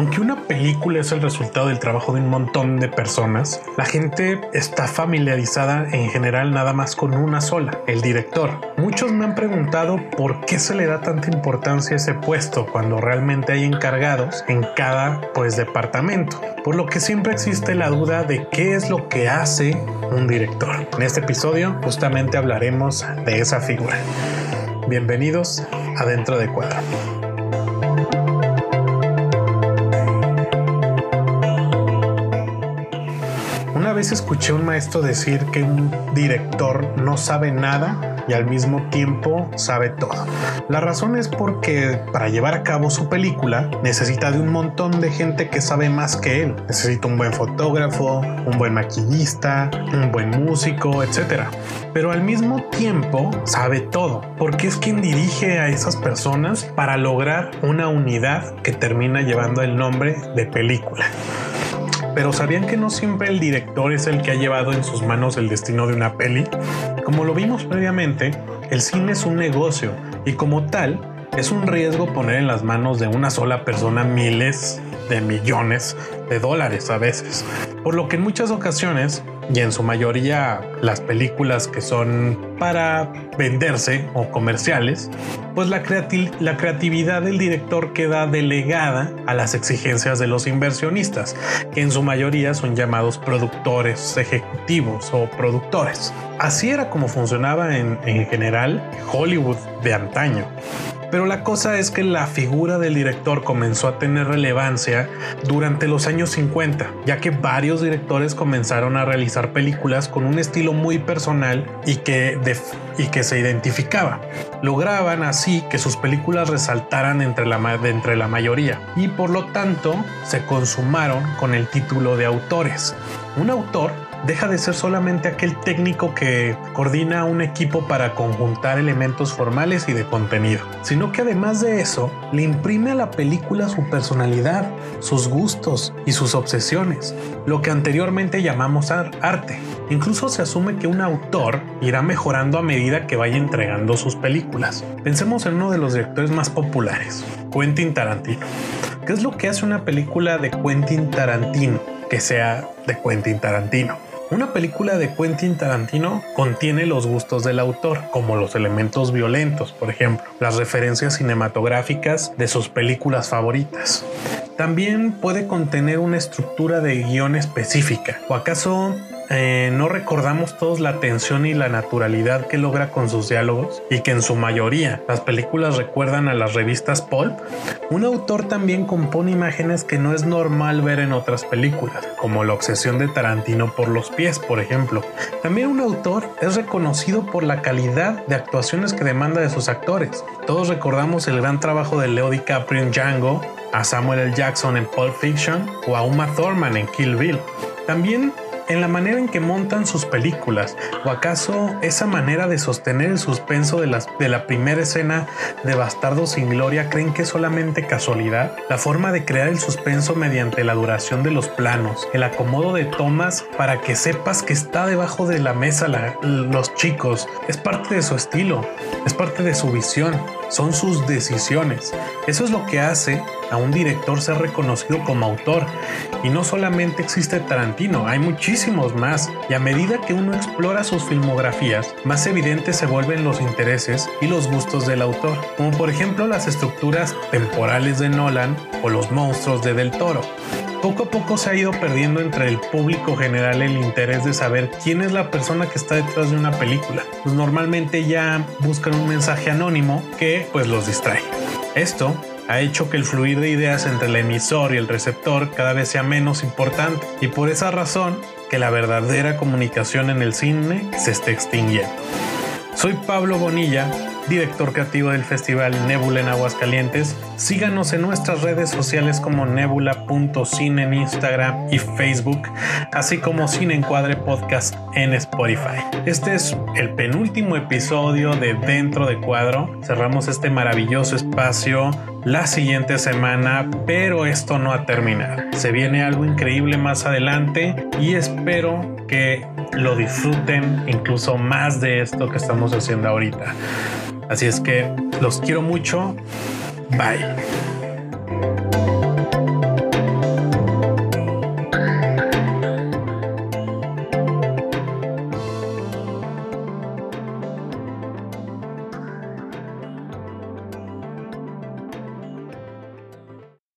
Aunque una película es el resultado del trabajo de un montón de personas, la gente está familiarizada en general nada más con una sola, el director. Muchos me han preguntado por qué se le da tanta importancia a ese puesto cuando realmente hay encargados en cada pues departamento. Por lo que siempre existe la duda de qué es lo que hace un director. En este episodio justamente hablaremos de esa figura. Bienvenidos a Dentro de Cuadro. Una vez escuché un maestro decir que un director no sabe nada y al mismo tiempo sabe todo. La razón es porque para llevar a cabo su película necesita de un montón de gente que sabe más que él. Necesita un buen fotógrafo, un buen maquillista, un buen músico, etc. Pero al mismo tiempo sabe todo, porque es quien dirige a esas personas para lograr una unidad que termina llevando el nombre de película. Pero ¿sabían que no siempre el director es el que ha llevado en sus manos el destino de una peli? Como lo vimos previamente, el cine es un negocio y como tal es un riesgo poner en las manos de una sola persona miles de millones de dólares a veces. Por lo que en muchas ocasiones y en su mayoría las películas que son para venderse o comerciales, pues la, la, creatividad del director queda delegada a las exigencias de los inversionistas, que en su mayoría son llamados productores ejecutivos o productores. Así era como funcionaba en, en general Hollywood de antaño. Pero la cosa es que la figura del director comenzó a tener relevancia durante los años 50, ya que varios directores comenzaron a realizar películas con un estilo muy personal y que, y que se identificaba. Lograban así que sus películas resaltaran entre la, entre la mayoría y por lo tanto se consumaron con el título de autores. Un autor deja de ser solamente aquel técnico que coordina un equipo para conjuntar elementos formales y de contenido, sino que además de eso le imprime a la película su personalidad, sus gustos y sus obsesiones, lo que anteriormente llamamos arte. Incluso se asume que un autor irá mejorando a medida que vaya entregando sus películas. Pensemos en uno de los directores más populares, Quentin Tarantino. ¿Qué es lo que hace una película de Quentin Tarantino que sea de Quentin Tarantino? Una película de Quentin Tarantino contiene los gustos del autor, como los elementos violentos, por ejemplo, las referencias cinematográficas de sus películas favoritas. También puede contener una estructura de guion específica. ¿O acaso eh, no recordamos todos la tensión y la naturalidad que logra con sus diálogos y que en su mayoría las películas recuerdan a las revistas pulp. Un autor también compone imágenes que no es normal ver en otras películas, como la obsesión de Tarantino por los pies, por ejemplo. También un autor es reconocido por la calidad de actuaciones que demanda de sus actores. Todos recordamos el gran trabajo de Leo DiCaprio en Django, a Samuel L. Jackson en Pulp Fiction o a Uma Thurman en Kill Bill. También en la manera en que montan sus películas, o acaso esa manera de sostener el suspenso de, las, de la primera escena de Bastardo sin Gloria creen que es solamente casualidad, la forma de crear el suspenso mediante la duración de los planos, el acomodo de tomas para que sepas que está debajo de la mesa los chicos, es parte de su estilo, es parte de su visión, son sus decisiones. Eso es lo que hace a un director ser reconocido como autor. Y no solamente existe Tarantino, hay muchísimos más. Y a medida que uno explora sus filmografías, más evidentes se vuelven los intereses y los gustos del autor, como por ejemplo las estructuras temporales de Nolan o los monstruos de Del Toro. Poco a poco se ha ido perdiendo entre el público general el interés de saber quién es la persona que está detrás de una película. Pues normalmente ya buscan un mensaje anónimo que pues los distrae. Esto ha hecho que el fluir de ideas entre el emisor y el receptor cada vez sea menos importante y por esa razón que la verdadera comunicación en el cine se esté extinguiendo. Soy Pablo Bonilla director creativo del festival Nebula en Aguascalientes. Síganos en nuestras redes sociales como nebula.cine en Instagram y Facebook, así como Cine Encuadre Podcast en Spotify. Este es el penúltimo episodio de Dentro de Cuadro. Cerramos este maravilloso espacio la siguiente semana, pero esto no ha terminado. Se viene algo increíble más adelante y espero que lo disfruten incluso más de esto que estamos haciendo ahorita. Así es que los quiero mucho. Bye.